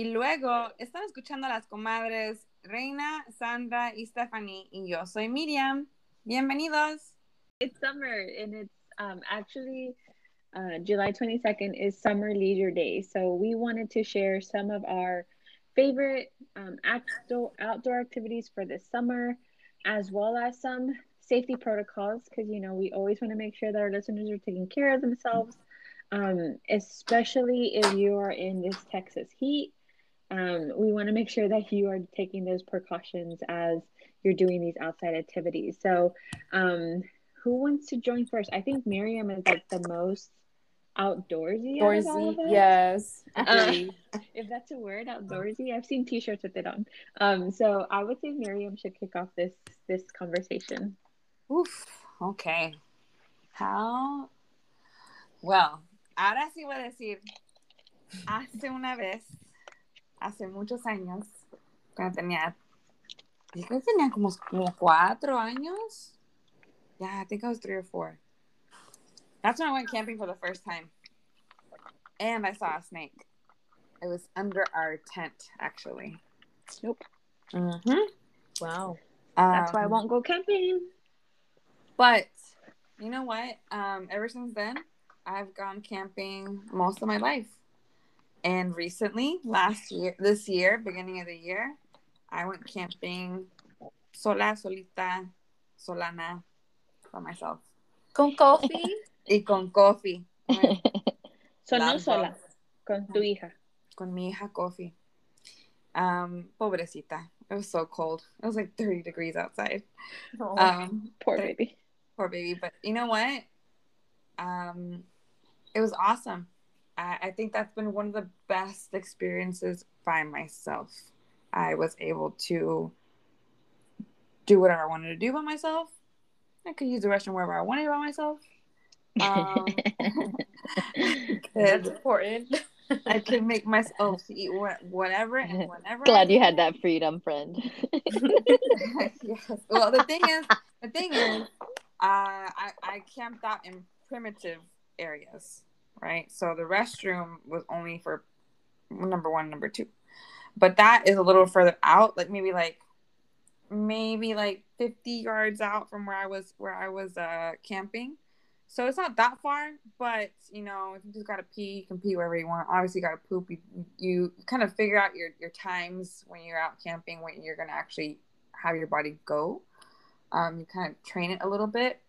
Y luego están escuchando a las comadres Reina, Sandra y Stephanie. Y yo soy Miriam. Bienvenidos. It's summer and it's um, actually uh, July 22nd is Summer Leisure Day. So we wanted to share some of our favorite um, outdoor, outdoor activities for this summer, as well as some safety protocols, because, you know, we always want to make sure that our listeners are taking care of themselves, um, especially if you are in this Texas heat. Um, we want to make sure that you are taking those precautions as you're doing these outside activities. So, um, who wants to join first? I think Miriam is like the most outdoorsy. Outdoorsy, yes. Uh, if that's a word, outdoorsy. I've seen T-shirts with it on. Um, so I would say Miriam should kick off this this conversation. Oof. Okay. How? Well, ahora sí voy a decir. Hace una vez, hace muchos años, cuando tenía, yo creo que tenía como, como cuatro años. Yeah, I think I was three or four. That's when I went camping for the first time. And I saw a snake. It was under our tent, actually. Nope. Mm-hmm. Wow. That's why I Um, won't go camping. But you know what? Um, ever since then, I've gone camping most of my life. And recently, last year, this year, beginning of the year, I went camping sola, solita, solana, by myself. Con coffee. Y con coffee. So no sola, con tu hija. Con mi hija coffee. Um, pobrecita. It was so cold. It was like 30 degrees outside. Oh. Um, Poor baby. poor baby. But you know what? Um, it was awesome. I, I think that's been one of the best experiences by myself. I was able to do whatever I wanted to do by myself. I could use the restroom wherever I wanted by myself. Um, That's important. I could make myself eat what, whatever and whenever. Glad you had that freedom, friend. yes. Well, the thing is, the thing is, uh, I I camped out in primitive areas, right? So the restroom was only for number one, number two, but that is a little further out, like maybe like maybe like fifty yards out from where I was where I was uh camping. So it's not that far, but you know, if you just gotta pee, you can pee wherever you want. Obviously, you gotta poop. You, you kind of figure out your your times when you're out camping, when you're gonna actually have your body go. Um, you kind of train it a little bit.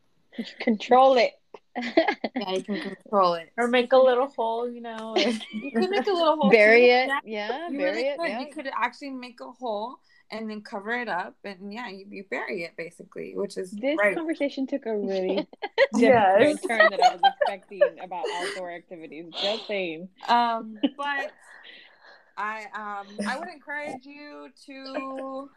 Control it. Yeah, you can control it. or make a little hole, you know. You can make a little hole. bury it. Yeah, Yeah, you bury really it. could. Yeah. You could actually make a hole and then cover it up, and yeah, you, you bury it basically, which is This right. conversation took a really Yes. different turn that I was expecting about outdoor activities. Just saying. um, but I um I would encourage you to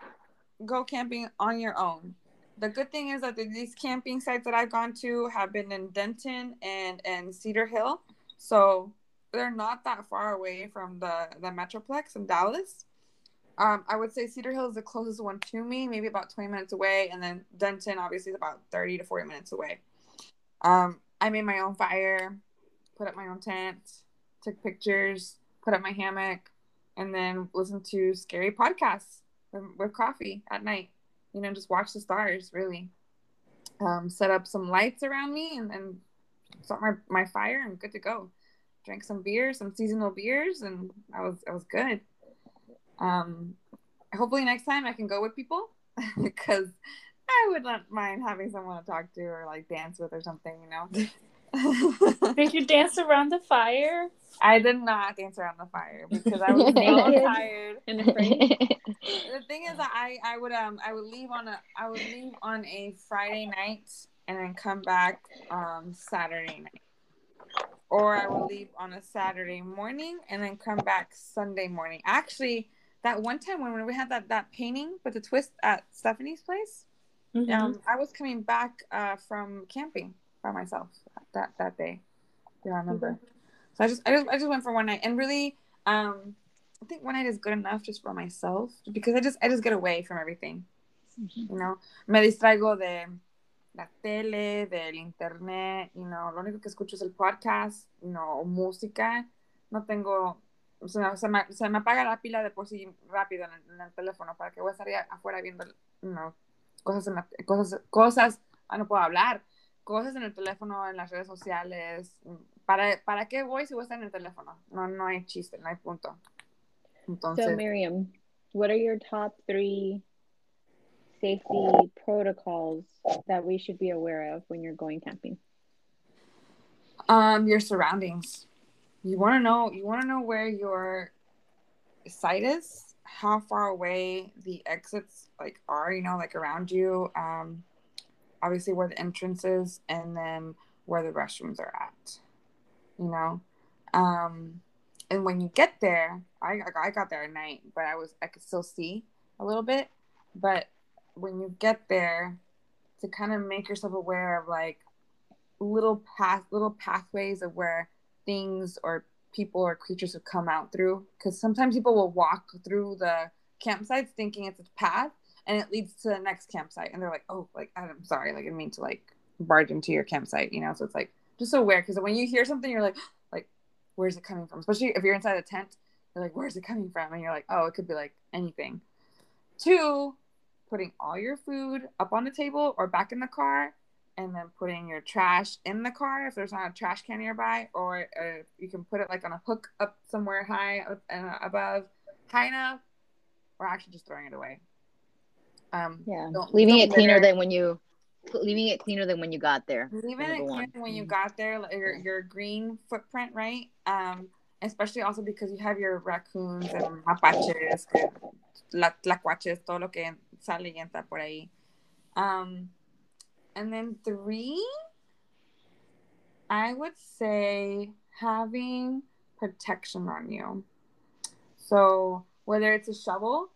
go camping on your own. The good thing is that these camping sites that I've gone to have been in Denton and and Cedar Hill, so they're not that far away from the the Metroplex in Dallas. Um, I would say Cedar Hill is the closest one to me, maybe about 20 minutes away, and then Denton obviously is about 30 to 40 minutes away. Um, I made my own fire, put up my own tent, took pictures, put up my hammock, and then listened to scary podcasts with, with coffee at night. You know, just watch the stars, really. Um, set up some lights around me and then start my, my fire and good to go. Drank some beers, some seasonal beers, and I was I was good. Um, hopefully next time I can go with people because I would not mind having someone to talk to or like dance with or something, you know. Did you dance around the fire? I did not dance around the fire because I was so tired. And afraid. The thing is that I, I would um I would leave on a I would leave on a Friday night and then come back um Saturday night. Or I would leave on a Saturday morning and then come back Sunday morning. Actually, that one time when we had that, that painting with the twist at Stephanie's place, Mm-hmm. um, I was coming back uh, from camping by myself that that day. Yeah, I remember. So I just I just I just went for one night and really um I think one night is good enough just for myself because I just I just get away from everything. You know, me distraigo de la tele, del internet, you know, lo único que escucho es el podcast, you know, música. No tengo se me, se, me, se me apaga la pila de por sí rápido en el, en el teléfono para que voy a estar afuera viendo no, cosas, en la- cosas, cosas, ah, no puedo hablar, cosas en el teléfono, en las redes sociales. ¿Para, ¿Para qué voy si voy a estar en el teléfono? No, no hay chiste, no hay punto. Entonces, So, Miriam, what are your top three safety protocols that we should be aware of when you're going camping? um, your surroundings. You want to know. You want to know where your site is, how far away the exits like are. You know, like around you. Um, obviously where the entrance is, and then where the restrooms are at. You know, um, and when you get there, I I got there at night, but I was I could still see a little bit. But when you get there, to kind of make yourself aware of like little path little pathways of where things or people or creatures have come out through because sometimes people will walk through the campsites thinking it's a path and it leads to the next campsite. And they're like oh like i'm sorry like i mean to like barge into your campsite you know? So it's like just so weird because when you hear something you're like like where's it coming from? Especially if you're inside a tent you're like where's it coming from? And you're like oh it could be like anything. Two putting all your food up on the table or back in the car and then putting your trash in the car if there's not a trash can nearby, or uh, you can put it like on a hook up somewhere high and above, high enough, or actually just throwing it away. Um, Yeah, don't- leaving don't it cleaner litter. than when you leaving it cleaner than when you got there. leaving it one. clean when you got there, like your your green footprint, right? Um, especially also because you have your raccoons and mapaches, que- la, tlacuaches, todo lo que sale y entra por ahí. Um, and then three, I would say having protection on you. So whether it's a shovel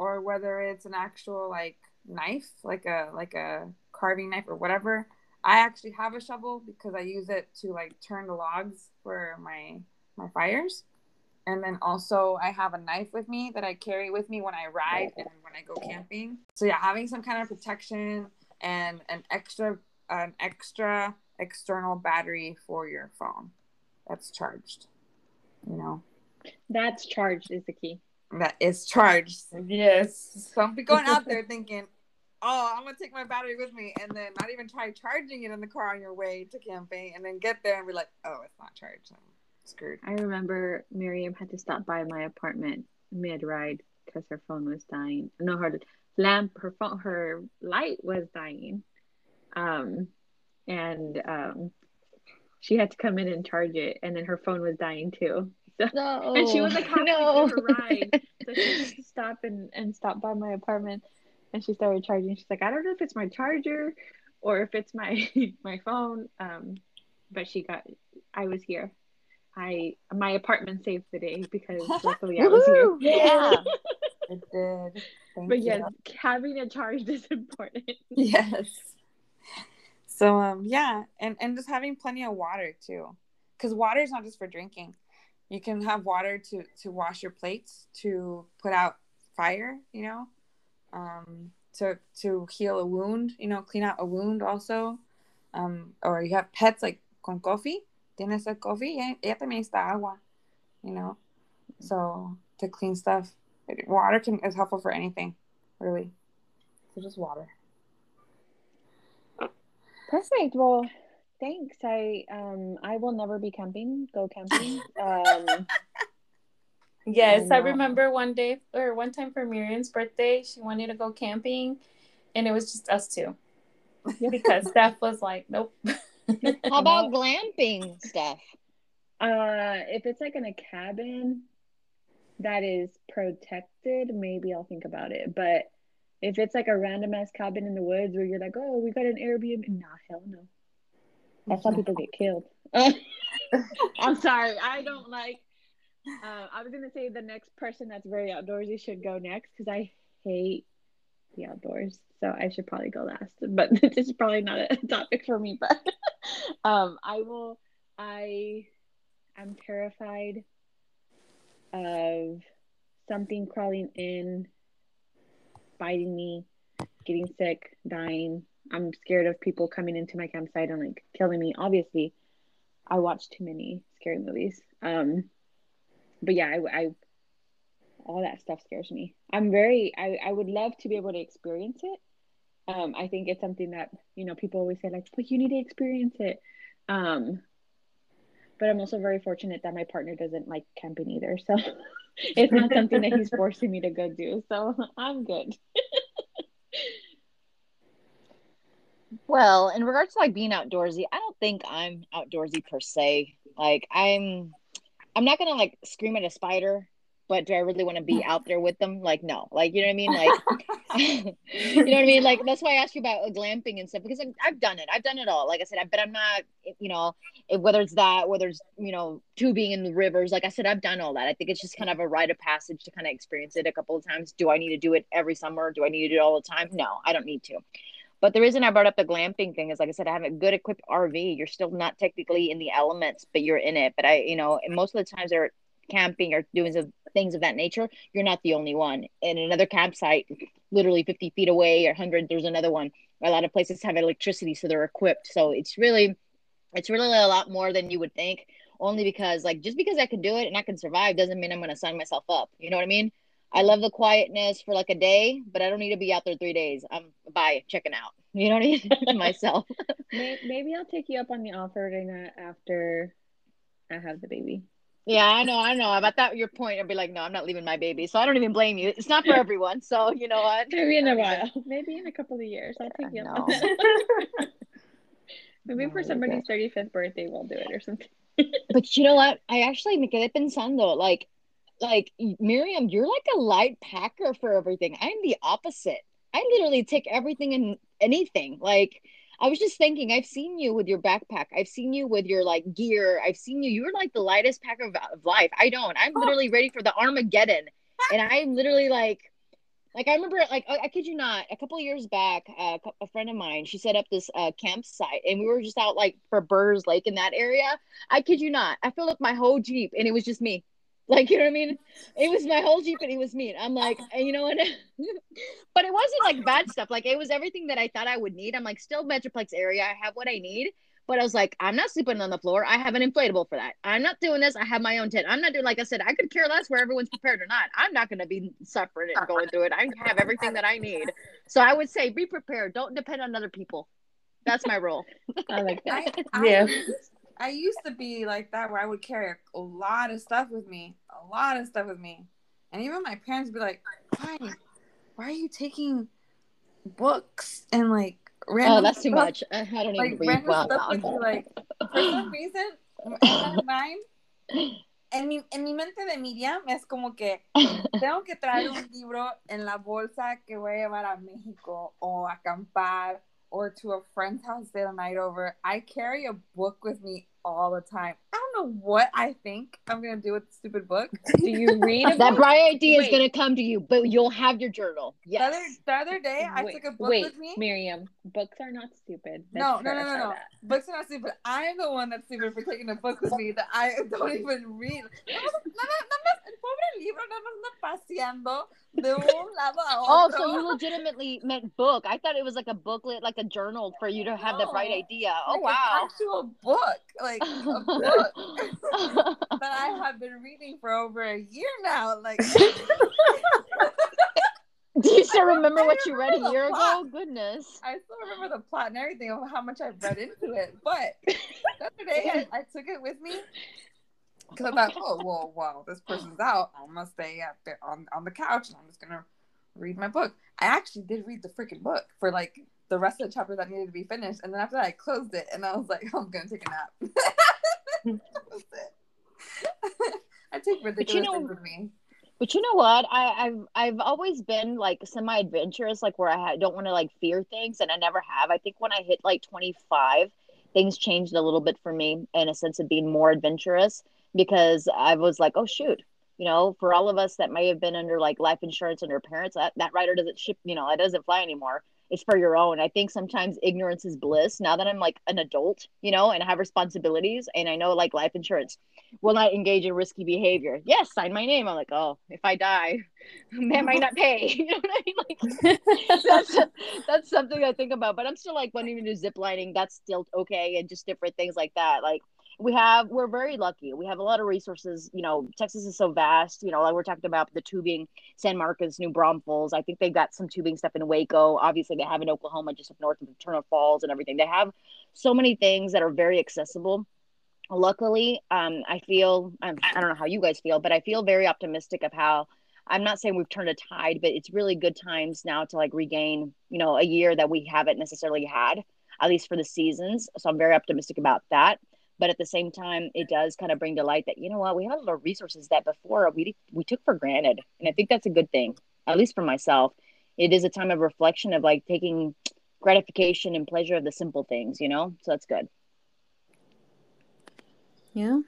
or whether it's an actual like knife, like a like a carving knife or whatever, I actually have a shovel because I use it to like turn the logs for my my fires. And then also I have a knife with me that I carry with me when I ride and when I go camping. So yeah, having some kind of protection and an extra an extra external battery for your phone that's charged. You know, That's charged is the key. That is charged. Yes. Don't be going out there thinking, oh, I'm gonna take my battery with me, and then not even try charging it in the car on your way to camping, and then get there and be like, oh, it's not charged. I'm screwed. I remember Miriam had to stop by my apartment mid ride because her phone was dying. No, her lamp, her phone, her light was dying. Um, and um, she had to come in and charge it, and then her phone was dying too. No, and she was like halfway no. through her ride, so she had to stop and and stop by my apartment, and she started charging. She's like, I don't know if it's my charger or if it's my my phone. Um, but she got. I was here. I my apartment saved the day because luckily I was here. Yeah. It did. Thank But you. yes, having a charge is important. Yes. So um yeah, and and just having plenty of water too, because water is not just for drinking. You can have water to to wash your plates, to put out fire, you know, um, to to heal a wound, you know, clean out a wound also. Um, or you have pets like con coffee, tienes el coffee, ella también está agua, you know. So to clean stuff, water can is helpful for anything, really. So just water. Perfect. Well, thanks. I um I will never be camping. Go camping. Um, Yes, I I remember one day or one time for Miriam's birthday, she wanted to go camping, and it was just us two because Steph was like, "Nope." How about glamping stuff? uh, if it's like in a cabin that is protected, maybe I'll think about it. But if it's like a random ass cabin in the woods where you're like, oh, we got an Airbnb, nah, hell no. That's how people get killed. I'm sorry, I don't like. Uh, I was gonna say the next person that's very outdoorsy should go next because I hate the outdoors. So I should probably go last. But this is probably not a topic for me. But um, I will. I am terrified of something crawling in, biting me, getting sick, dying. I'm scared of people coming into my campsite and like killing me. Obviously, I watch too many scary movies. Um, but yeah, I, I all that stuff scares me. I'm very I, I would love to be able to experience it. Um, I think it's something that you know people always say like, but you need to experience it. Um, but I'm also very fortunate that my partner doesn't like camping either, so it's not something that he's forcing me to go do. So I'm good. Well, in regards to like being outdoorsy, I don't think I'm outdoorsy per se. Like I'm I'm not gonna like scream at a spider, but do I really want to be out there with them? Like no. Like you know what I mean? Like you know what I mean? Like that's why I asked you about uh, glamping and stuff because I've, I've done it. I've done it all. Like I said, I, but I'm not you know whether it's that whether it's you know tubing in the rivers. Like I said, I've done all that. I think it's just kind of a rite of passage to kind of experience it a couple of times. Do I need to do it every summer? Do I need to do it all the time? No, I don't need to. But the reason I brought up the glamping thing is, like I said, I have a good equipped RV. You're still not technically in the elements, but you're in it. But I, you know, most of the times they're camping or doing some things of that nature. You're not the only one. In another campsite, literally 50 feet away or 100, there's another one. A lot of places have electricity, so they're equipped. So it's really, it's really a lot more than you would think. Only because, like, just because I can do it and I can survive doesn't mean I'm going to sign myself up. You know what I mean? I love the quietness for like a day, but I don't need to be out there three days. I'm by checking out. You know what I mean? Myself. maybe, I'll take you up on the offer Dana, after I have the baby. Yeah, I know, I know. About that, your point, I'd be like, no, I'm not leaving my baby. So I don't even blame you. It's not for everyone. So you know what? Maybe in a while. Maybe in a couple of years. I'll take you up. Maybe no, for somebody's 35th birthday, we'll do it or something. but you know what? I actually me quedé pensando, like, like Miriam, you're like a light packer for everything. I'm the opposite. I literally take everything and anything. Like I was just thinking, I've seen you with your backpack. I've seen you with your like gear. I've seen you. You're like the lightest packer of, of life. I don't. I'm literally ready for the Armageddon, and I'm literally like, like I remember, like I, I kid you not, a couple years back, uh, a friend of mine, she set up this uh, campsite, and we were just out like for Burrs Lake in that area. I kid you not, I filled up my whole jeep, and it was just me. Like, you know what I mean? It was my whole Jeep and it was me. I'm like, you know what? but it wasn't like bad stuff. Like, it was everything that I thought I would need. I'm like, still Metroplex area. I have what I need. But I was like, I'm not sleeping on the floor. I have an inflatable for that. I'm not doing this. I have my own tent. I'm not doing, like I said, I could care less where everyone's prepared or not. I'm not going to be suffering and going through it. I have everything that I need. So I would say be prepared. Don't depend on other people. That's my rule. I like that. I, I, yeah. I used to be like that where I would carry a lot of stuff with me, a lot of stuff with me, and even my parents would be like, "Why, why are you taking books and like random?" Oh, that's too much. I don't like, even read well. Stuff would be like, for some reason, in my mind, en mi, en mi mente de Miriam es como que tengo que traer un libro en la bolsa que voy a llevar a México o acampar or to a friend's house the night over. I carry a book with me all the time. I don't know what I think I'm gonna do with the stupid book. Do you read that bright idea wait. is gonna come to you, but you'll have your journal. Yes. The other, the other day, I wait, took a book wait, with me. Miriam, books are not stupid. No, no, no, no, no. Books are not stupid. I'm the one that's stupid for taking a book with me that I don't even read. pobre libro nada más paseando de un lado a otro. Oh, so you legitimately meant book. I thought it was like a booklet, like a journal for you to have no, the bright idea. Oh like wow. An actual book. Like a book that I have been reading for over a year now. Like Do you still remember what you read a year ago? Goodness. I still remember the plot and everything of how much I've read into it. But the other day I, I took it with me because I thought, oh well, while this person's out, I'm gonna stay at the, on on the couch and I'm just gonna read my book. I actually did read the freaking book for like the rest of the chapters that needed to be finished, and then after that, I closed it and I was like, I'm gonna take a nap. I take ridiculous you know, things with me. But you know what? I, I've I've always been like semi adventurous, like where I don't want to like fear things, and I never have. I think when I hit like 25, things changed a little bit for me in a sense of being more adventurous because I was like, oh shoot, you know, for all of us that may have been under like life insurance under parents, that, that rider doesn't ship, you know, it doesn't fly anymore. It's for your own. I think sometimes ignorance is bliss. Now that I'm like an adult, you know, and I have responsibilities, and I know like life insurance will not engage in risky behavior. Yes, sign my name. I'm like, oh, if I die, man might not pay. You know what I mean? Like that's that's something I think about. But I'm still like wanting to do zip lining. That's still okay, and just different things like that. Like we have we're very lucky. We have a lot of resources. You know, Texas is so vast. You know, like we're talking about the tubing, San Marcos, New Braunfels. I think they've got some tubing stuff in Waco. Obviously, they have in Oklahoma, just up north of Turner Falls and everything. They have so many things that are very accessible. Luckily, um, I feel I'm, I don't know how you guys feel, but I feel very optimistic of how I'm not saying we've turned a tide, but it's really good times now to like regain, you know, a year that we haven't necessarily had, at least for the seasons. So I'm very optimistic about that. But at the same time, it does kind of bring to light that you know what we have a lot of resources that before we we took for granted, and I think that's a good thing, at least for myself. It is a time of reflection of like taking gratification and pleasure of the simple things, you know. So that's good. Yeah.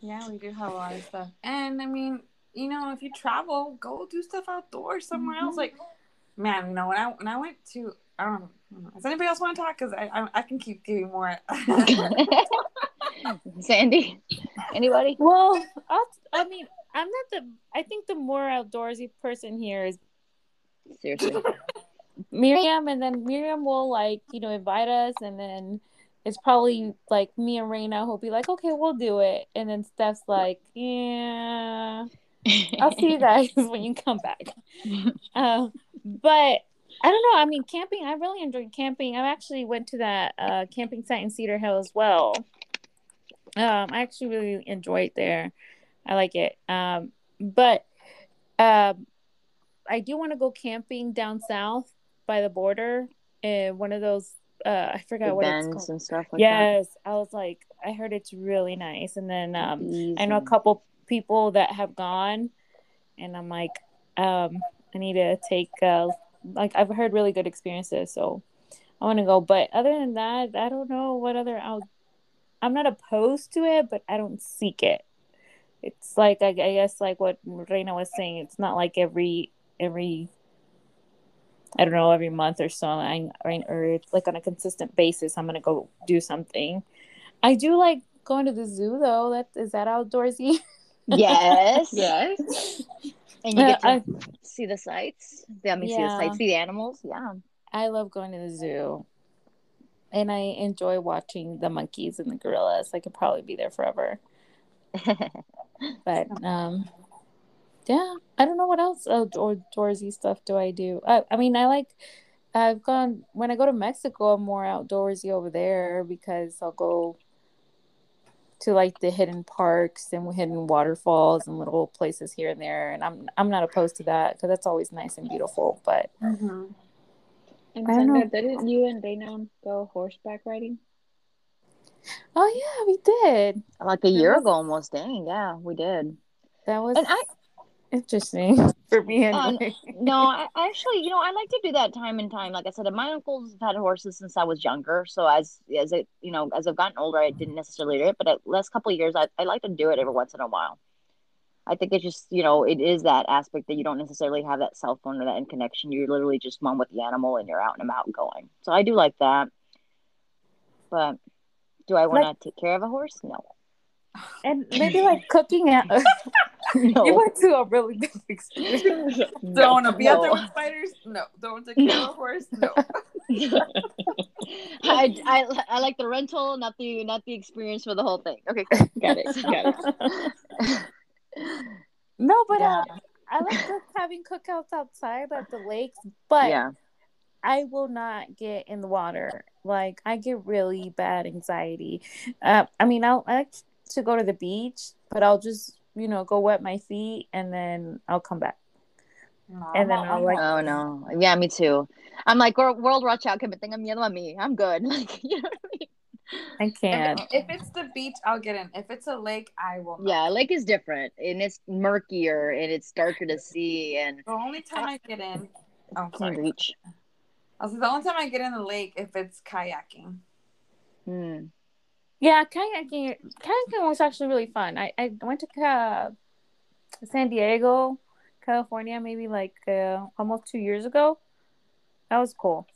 Yeah, we do have a lot of stuff. And I mean, you know, if you travel, go do stuff outdoors somewhere else. Mm-hmm. Like, man, you know, when I when I went to, I don't know, does anybody else want to talk? Because I, I I can keep giving more. Sandy, anybody? Well, I'll, I mean, I'm not the. I think the more outdoorsy person here is Seriously. Miriam, and then Miriam will like you know invite us, and then it's probably like me and Reina who'll be like, okay, we'll do it, and then Steph's like, yeah, I'll see you guys when you come back. Um, but I don't know. I mean, camping. I really enjoyed camping. I actually went to that uh, camping site in Cedar Hill as well. Um, I actually really enjoyed there. I like it. Um, but um, I do want to go camping down south by the border. And one of those, uh, I forgot The what it's called. and stuff like yes, I was like, I heard it's really nice. And then that. um, I know a couple people that have gone, and I'm like, um, I need to take uh, like I've heard really good experiences, so I want to go. But other than that, I don't know what other out. I'm not opposed to it, but I don't seek it. It's like I, I guess like what Reina was saying. It's not like every every I don't know every month or so. I or, or like on a consistent basis. I'm gonna go do something. I do like going to the zoo though. That is that outdoorsy. Yes. Yes. And you get to I, see the sights. I mean, see the Yeah. sights, see the animals. Yeah. I love going to the zoo. And I enjoy watching the monkeys and the gorillas. I could probably be there forever. But um yeah, I don't know what else outdoorsy stuff do I do. I, I mean, I like I've gone when I go to Mexico, I'm more outdoorsy over there because I'll go to like the hidden parks and hidden waterfalls and little places here and there, and I'm I'm not opposed to that because that's always nice and beautiful. But Mhm. And I Sandra, didn't you and Dana go horseback riding? oh yeah, we did. Like a year was- ago almost. Dang. Yeah, we did. That was And I, interesting for me Um, no, I I actually, you know, I like to do that time and time. Like I said, my uncles have had horses since I was younger. So as as it, you know, as I've gotten older, I didn't necessarily do it, but the last couple of years, I, I like to do it every once in a while. I think it's just, you know, it is that aspect that you don't necessarily have that cell phone or that in connection. You're literally just one with the animal and you're out and about going. So I do like that. But do I want to take care of a horse? No. And maybe like cooking at No. you went to a really good experience. Don't want to be out there with spiders? No. Don't want to take care of a horse? No. I, I I like the rental, not the not the experience for the whole thing. Okay, Got it. Got it. No, but Yeah. uh, I like cook- having cookouts outside at the lakes, but yeah, I will not get in the water. Like I get really bad anxiety. Uh, I mean, I'll, I like to go to the beach, but I'll just you know go wet my feet and then I'll come back. No, And then I'm I'll, like- oh no, yeah, me too. I'm like world, world watch out, but tengan miedo a mí. I'm good. Like you know what I mean? I can't. If, if it's the beach, I'll get in. If it's a lake, I will not. Yeah, lake is different, and it's murkier, and it's darker to see, and The only time I get in, oh, sorry. beach. I was the only time I get in the lake if it's kayaking. Hmm. Yeah, kayaking. Kayaking was actually really fun. I, I went to uh, San Diego, California, maybe like uh, almost two years ago. That was cool.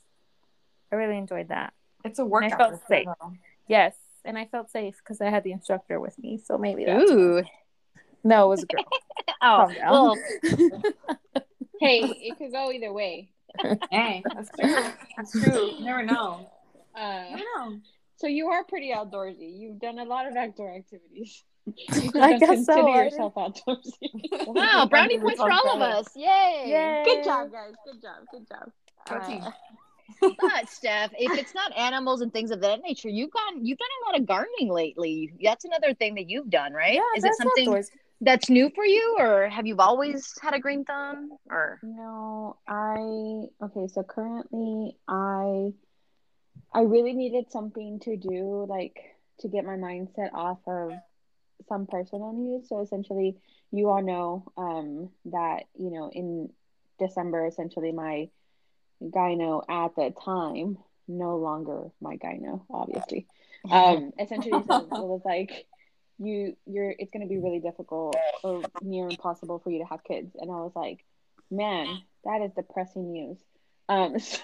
I really enjoyed that. It's a workout. felt for sure, safe. though. Yes, and I felt safe because I had the instructor with me. So maybe that's Ooh. no, it was a girl. Oh, Calm down. well, Hey, it could go either way. Hey, that's true. That's true. You never know. Uh, You never know. So you are pretty outdoorsy. You've done a lot of outdoor activities. I don't guess so. consider I yourself outdoorsy. Wow, brownie points for all of us. Yay. Yay. Good job, guys. Good job. Good job. Go Uh. But Steph, if it's not animals and things of that nature, you've gone you've done a lot of gardening lately. That's another thing that you've done, right? Yeah, Is it that's something outdoors. that's new for you or have you always had a green thumb or No, I okay, so currently I I really needed something to do like to get my mindset off of some personal news. So essentially you all know um that, you know, in December essentially my gyno at the time, no longer my gyno, obviously. Um essentially said, it was like you you're it's going to be really difficult or near impossible for you to have kids and i was like man that is depressing news um so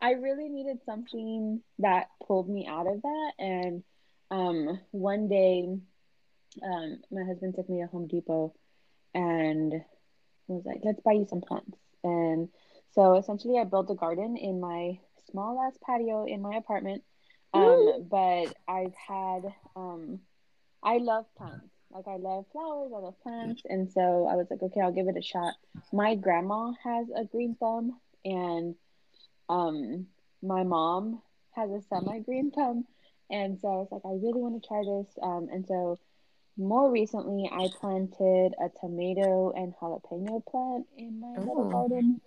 i really needed something that pulled me out of that. And um one day um my husband took me to home depot and was like let's buy you some plants. And so essentially i built a garden in my small ass patio in my apartment. Um but i've had um I love plants. Like I love flowers, I love plants, and so I was like, okay, I'll give it a shot. My grandma has a green thumb, and um, my mom has a semi green thumb, and so I was like, I really want to try this. Um, and so more recently, I planted a tomato and jalapeno plant in my little garden,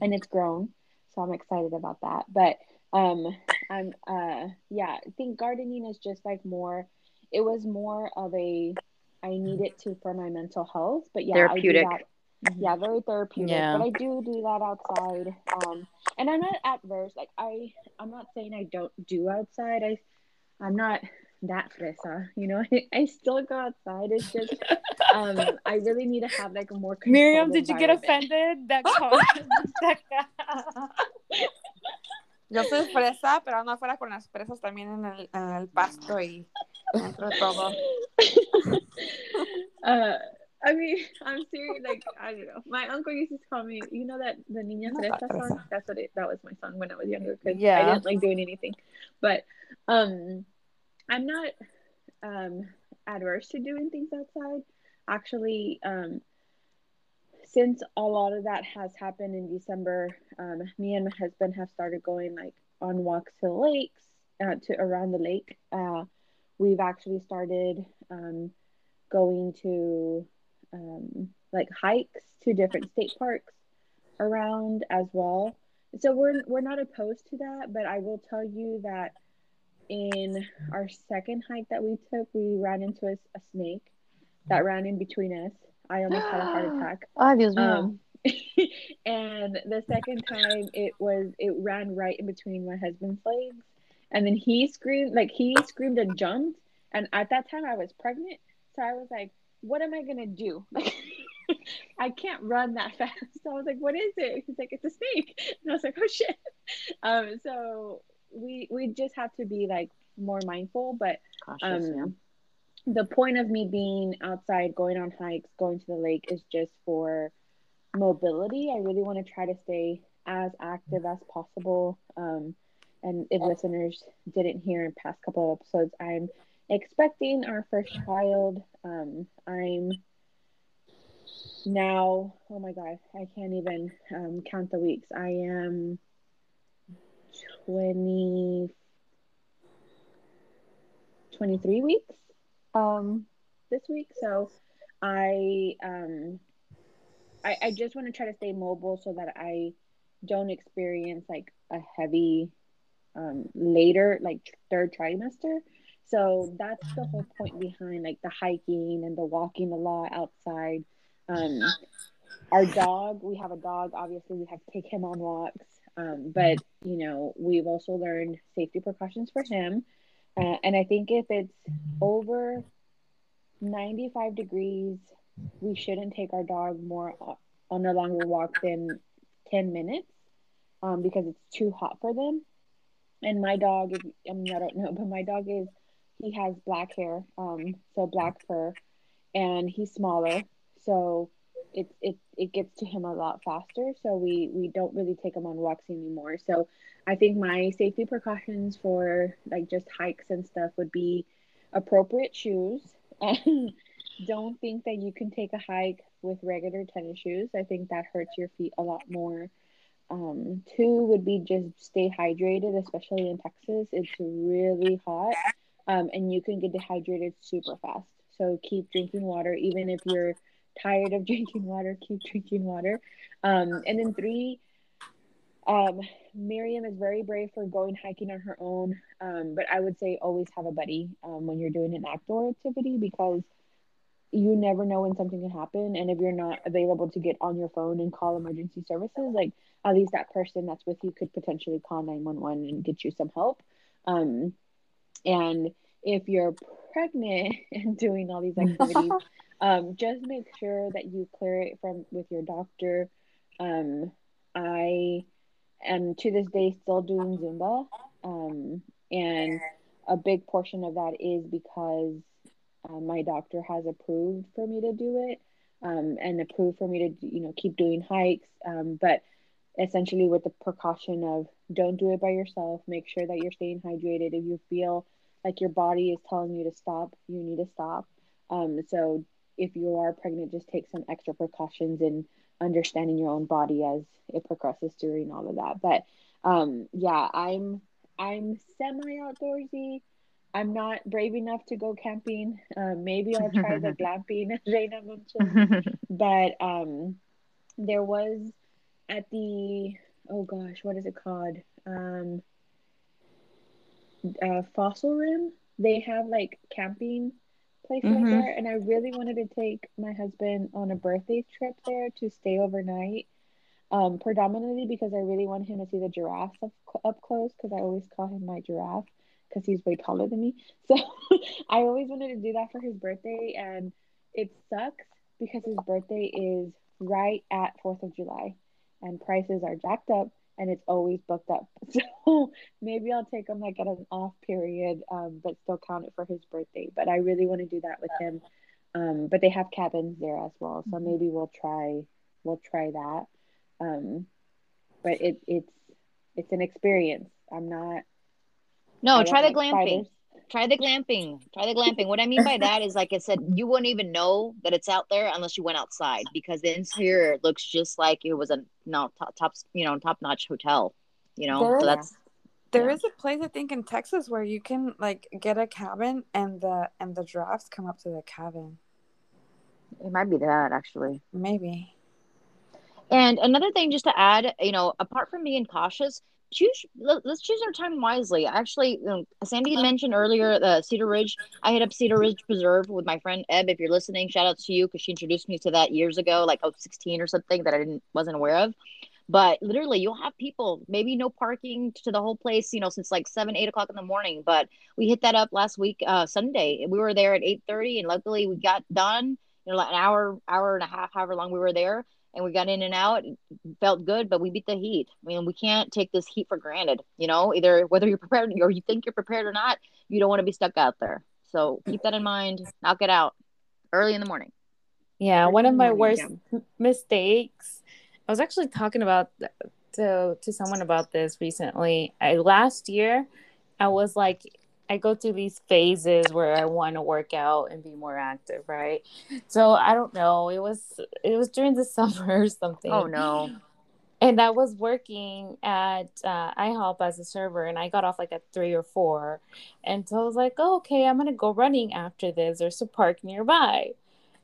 and it's grown. So I'm excited about that. But um, I'm uh, yeah, I think gardening is just like more it was more of a I need it to for my mental health. But yeah, Therapeutic. I do that. Yeah, very therapeutic. Yeah. But I do do that outside. Um, and I'm not adverse. Like I, I'm not saying I don't do outside. I, I'm not that fresa. You know, I, I still go outside. It's just, um, I really need to have like a more. Miriam, did you get offended? That comment. Yo soy fresa, pero ando afuera con las fresas también en el, en el pasto y dentro de todo. uh, I mean, I'm serious. Like I don't know. My uncle used to call me. You know that the Niña Fresa song. That's what it. That was my song when I was younger because I didn't like doing anything. But um, I'm not um adverse to doing things outside. Actually, um, since a lot of that has happened in December, um, me and my husband have started going like on walks to the lakes, uh, to around the lake. Uh, we've actually started um, going to um, like hikes to different state parks around as well. So we're we're not opposed to that, but I will tell you that in our second hike that we took, we ran into a, a snake that ran in between us. I almost had a heart attack. Oh, Dios. Um, and the second time it was it ran right in between my husband's legs, and then he screamed like he screamed and jumped. And at that time I was pregnant, so I was like, "What am I gonna do?" Like, I can't run that fast. So I was like, "What is it?" He's like, "It's a snake," and I was like, "Oh shit." Um, so we we just have to be like more mindful, but Cautious, yeah. um, the point of me being outside, going on hikes, going to the lake is just for mobility. I really want to try to stay as active as possible. Um, and if listeners didn't hear in past couple of episodes, I'm expecting our first child. Um, I'm now, oh my God, I can't even um, count the weeks. I am 20, 23 weeks um, this week. So I, um, I, I just want to try to stay mobile so that I don't experience like a heavy um, later, like third trimester. So that's the whole point behind like the hiking and the walking a lot outside. Um, our dog, we have a dog. Obviously, we have to take him on walks. Um, but you know, we've also learned safety precautions for him. Uh, and I think if it's over 95 degrees, we shouldn't take our dog more on a longer walk than 10 minutes um, because it's too hot for them. And my dog, I mean, I don't know, but my dog is, he has black hair, um, so black fur, and he's smaller. So it it it gets to him a lot faster. So we we don't really take him on walks anymore. So I think my safety precautions for like just hikes and stuff would be appropriate shoes. Don't think that you can take a hike with regular tennis shoes. I think that hurts your feet a lot more. Um, two would be just stay hydrated, especially in Texas. It's really hot, um, and you can get dehydrated super fast. So keep drinking water, even if you're tired of drinking water. Keep drinking water. Um, and then three, um, Miriam is very brave for going hiking on her own. Um, but I would say always have a buddy um, when you're doing an outdoor activity because you never know when something can happen. And if you're not available to get on your phone and call emergency services, like at least that person that's with you could potentially call 911 and get you some help. Um, and if you're pregnant and doing all these activities, um, just make sure that you clear it from with your doctor. Um, I am to this day still doing Zumba. Um, and a big portion of that is because uh, my doctor has approved for me to do it um, and approved for me to you know keep doing hikes um, but essentially with the precaution of don't do it by yourself. Make sure that you're staying hydrated. If you feel like your body is telling you to stop you need to stop. Um, so if you are pregnant just take some extra precautions in understanding your own body as it progresses during all of that. But um, yeah i'm i'm semi outdoorsy. I'm not brave enough to go camping. Uh, maybe I'll try the glamping, Reina mentioned. but um, there was at the oh gosh, what is it called? Um, uh, Fossil Rim. They have like camping places mm-hmm. there, and I really wanted to take my husband on a birthday trip there to stay overnight. Um, predominantly because I really want him to see the giraffes up, up close because I always call him my giraffe because he's way taller than me. So I always wanted to do that for his birthday, and it sucks because his birthday is right at Fourth of July, and prices are jacked up, and it's always booked up. So maybe I'll take him like at an off period, um, but still count it for his birthday. But I really want to do that with him. Um, but they have cabins there as well, so mm-hmm. maybe we'll try we'll try that. Um, but it it's it's an experience. I'm not no, try the glamping. Try the glamping. Try the glamping. What I mean by that is, like I said, you wouldn't even know that it's out there unless you went outside because the interior looks just like it was a no top, top you know top notch hotel. You know, there, so that's there is a place I think in Texas where you can like get a cabin and the and the drafts come up to the cabin. It might be that actually. Maybe. And another thing, just to add, you know, apart from being cautious, choose let's choose our time wisely. Actually you sandy mentioned earlier the cedar ridge. I hit up cedar ridge preserve with my friend eb. If you're listening shout out to you because she introduced me to that years ago like oh 16 or something that i didn't wasn't aware of. But literally you'll have people maybe no parking to the whole place you know since like 7 8 o'clock in the morning. But we hit that up last week uh sunday. We were there at 8 30 and luckily we got done you know like an hour hour and a half however long we were there and we got in and out. felt good, but we beat the heat. I mean, we can't take this heat for granted. You know, either whether you're prepared or you think you're prepared or not, you don't want to be stuck out there. So keep that in mind. Knock it out early in the morning. Yeah, one of my worst mistakes. I was actually talking about to to someone about this recently. I last year, I was like I go through these phases where I want to work out and be more active, right? So I don't know. It was it was during the summer or something. Oh no. And I was working at uh, IHOP as a server, and I got off like at three or four, and so I was like, oh, "Okay, I'm gonna go running after this. There's a park nearby."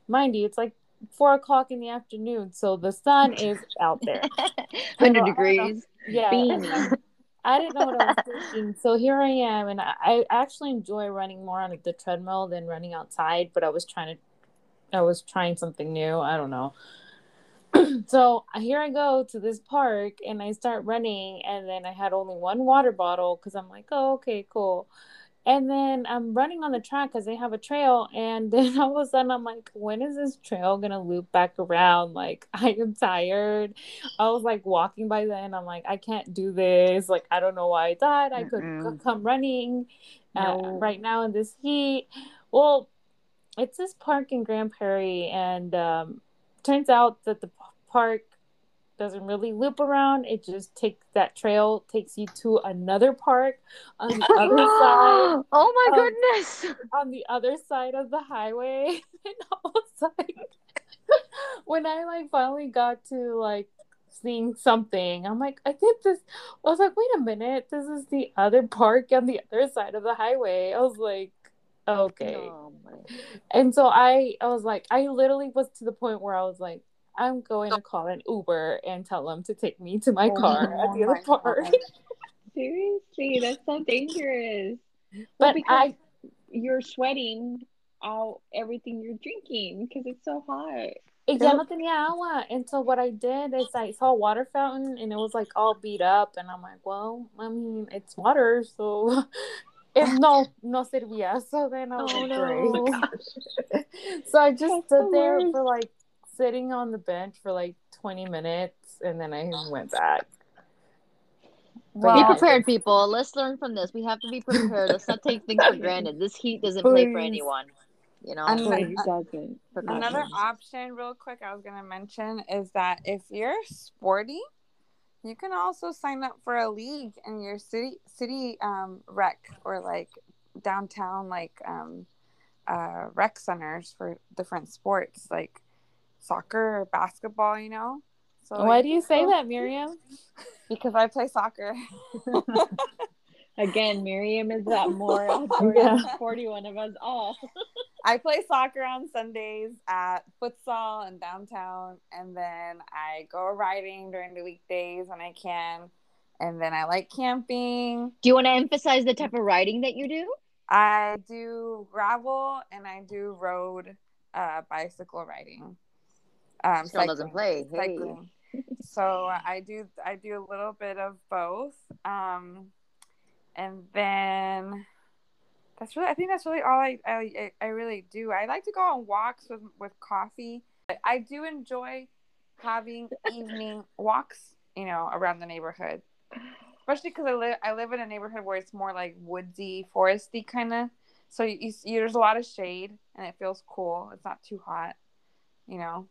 Mind you, it's like four o'clock in the afternoon, so the sun is out there, hundred degrees. Yeah. I didn't know what I was thinking. So here I am, and I, actually enjoy running more on the treadmill than running outside. But I was trying to, I was trying something new. I don't know. so here I go to this park, and I start running, and then I had only one water bottle because I'm like, oh, okay, cool. And then I'm running on the track because they have a trail. And then all of a sudden, I'm like, when is this trail going to loop back around? Like, I am tired. I was like walking by then. I'm like, I can't do this. Like, I don't know why I thought I could come running uh, no. right now in this heat. Well, it's this park in Grand Prairie. And um, turns out that the park doesn't really loop around. It just takes that trail takes you to another park on the other side. oh my Um, goodness. On the other side of the highway, and I was like, when I like finally got to like seeing something, I'm like, I did this. I was like, wait a minute, this is the other park on the other side of the highway. I was like, okay. Oh my- And so I, I was like, I literally was to the point where I was like, I'm going to call an Uber and tell them to take me to my Oh car at the other park. Seriously, that's so dangerous. But because I, you're sweating out everything you're drinking because it's so hot. y ya no tenía agua. And so what I did is I saw a water fountain and it was like all beat up. And I'm like, well, I mean, it's water. So it no, no servía. So then I oh, was Oh, like, no. so I just That's stood the there for like sitting on the bench for like 20 minutes and then I went back. Be prepared, people. Let's learn from this. We have to be prepared. Let's not take things for granted. This heat doesn't play for anyone. You know, And But like- doesn't. Another Precautions. option, real quick, I was gonna mention is that if you're sporty, you can also sign up for a league in your city city um, rec or like downtown like um, uh, rec centers for different sports like soccer or basketball. You know. So Why do you say that, Miriam? Because I play soccer. Again, Miriam is that more Yeah. sporty one of us all. I play soccer on Sundays at futsal in downtown, and then I go riding during the weekdays when I can. And then I like camping. do you want to emphasize the type of riding that you do? I do gravel and I do road uh, bicycle riding. Um, Still doesn't play. Hey. so I do I do a little bit of both. Um, and then that's really I think that's really all I, I I really do. I like to go on walks with with coffee. I do enjoy having evening walks, you know, around the neighborhood. Especially because I live I live in a neighborhood where it's more like woodsy, foresty kind of. So you, you, you there's a lot of shade and it feels cool. It's not too hot, you know.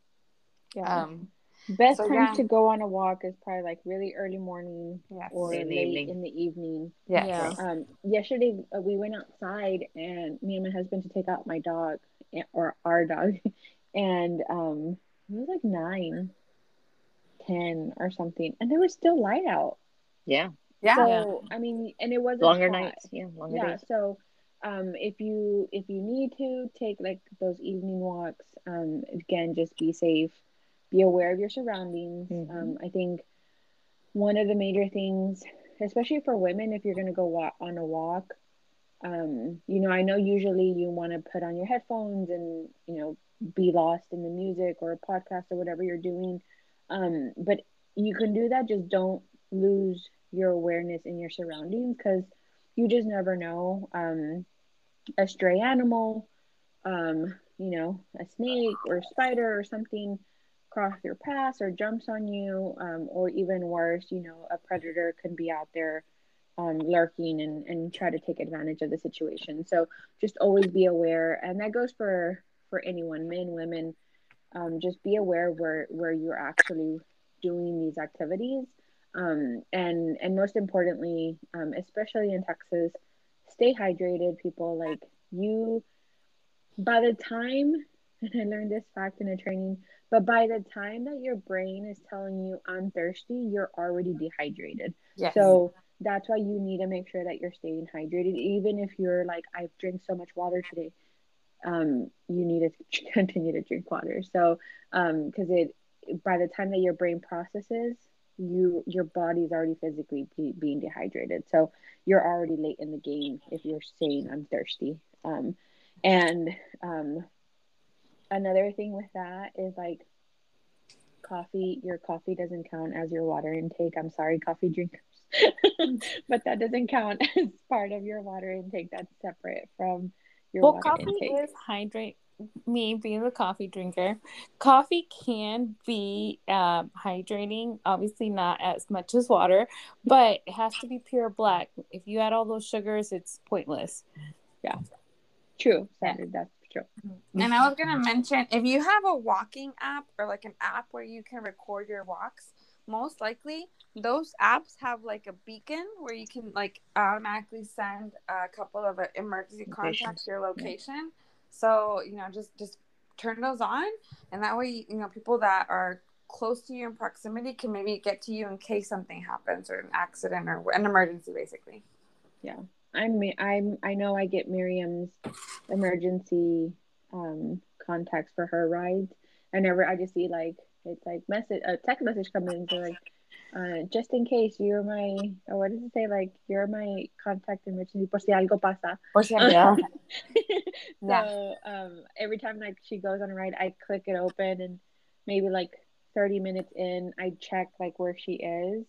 Yeah. Um, Best so, time yeah. to go on a walk is probably like really early morning yes. or In the late evening. in the evening. yes. Yeah. Um, yesterday uh, we went outside and me and my husband to take out my dog eh, or our dog, and um, it was like nine, ten or something, and there was still light out. Yeah. Yeah. So I mean, and it wasn't Longer hot. nights. Yeah. Longer yeah days. so um if you if you need to take like those evening walks um again just be safe be aware of your surroundings Mhm. um i think one of the major things especially for women if you're going to go walk on a walk um you know i know usually you want to put on your headphones and you know be lost in the music or a podcast or whatever you're doing um but you can do that just don't lose your awareness in your surroundings because you just never know. Um, a stray animal, um, you know, a snake or a spider or something cross your path or jumps on you, um, or even worse, you know, a predator could be out there um, lurking and, and try to take advantage of the situation. So just always be aware, and that goes for for anyone, men, women. Um, just be aware where where you're actually doing these activities um, and and most importantly, um, especially in Texas, stay hydrated. People like you. By the time, and I learned this fact in a training, but by the time that your brain is telling you I'm thirsty, you're already dehydrated. Yes. So that's why you need to make sure that you're staying hydrated, even if you're like I've drank so much water today. Um, you need to continue to drink water. So, um, because it by the time that your brain processes you your body's already physically be, being dehydrated so you're already late in the game if you're saying i'm thirsty um and um another thing with that is like coffee your coffee doesn't count as your water intake i'm sorry coffee drinkers but that doesn't count as part of your water intake that's separate from your Well, water coffee intake is hydrate. Me being a coffee drinker, coffee can be um, hydrating. Obviously, not as much as water, but it has to be pure black. If you add all those sugars, it's pointless. Yeah, true Sandra, that's true. And I was gonna mention if you have a walking app or like an app where you can record your walks, most likely those apps have like a beacon where you can like automatically send a couple of uh, emergency contacts your location. So you know, just just turn those on, and that way you know people that are close to you in proximity can maybe get to you in case something happens or an accident or an emergency, basically. Yeah, I'm I'm I know I get Miriam's emergency um, contacts for her rides. I never I just see like it's like message a text message coming in so like uh, just in case you're my or what does it say like you're my contact emergency por si algo pasa. Por si algo. so um, every time like she goes on a ride, I click it open and maybe like 30 minutes in, I check like where she is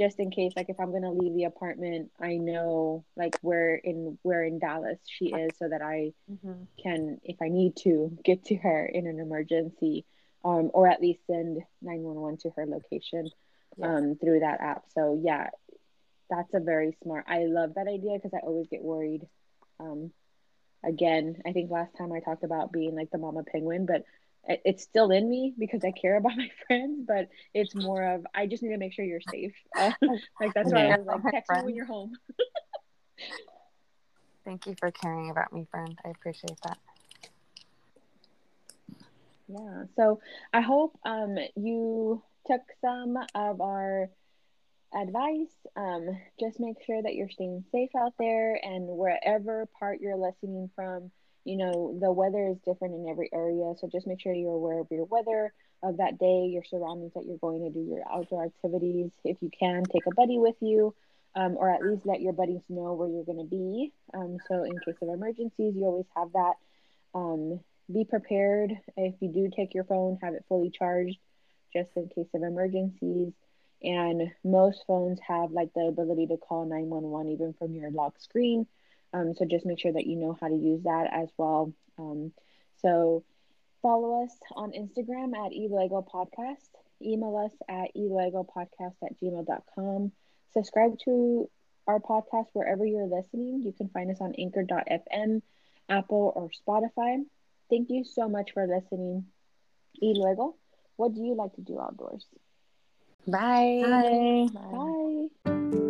just in case like if I'm gonna leave the apartment, I know like where in where in Dallas she is so that I mm-hmm. can if I need to get to her in an emergency um, or at least send 911 to her location um, through that app. So yeah, that's a very smart. I love that idea because I always get worried. Um, again, I think last time I talked about being like the mama penguin, but it's still in me because I care about my friends, but it's more of I just need to make sure you're safe. Uh, like that's why I was like, text me when you're home. Thank you for caring about me, friend. I appreciate that. Yeah. So I hope um, you took some of our advice. Um, just make sure that you're staying safe out there and wherever part you're listening from you know, the weather is different in every area. So just make sure you're aware of your weather of that day, your surroundings that you're going to do your outdoor activities. If you can, take a buddy with you. Um, or at least let your buddies know where you're going to be. Um, so, in case of emergencies, you always have that. Um, be prepared. If you do take your phone, have it fully charged just in case of emergencies. And most phones have like the ability to call 911 even from your lock screen. Um, so just make sure that you know how to use that as well. Um, so follow us on Instagram at eLego Podcast. Email us at elegopodcast at gmail.com. Subscribe to our podcast wherever you're listening. You can find us on anchor.fm, Apple, or Spotify. Thank you so much for listening. eLego, what do you like to do outdoors? Bye. Bye. Bye. Bye.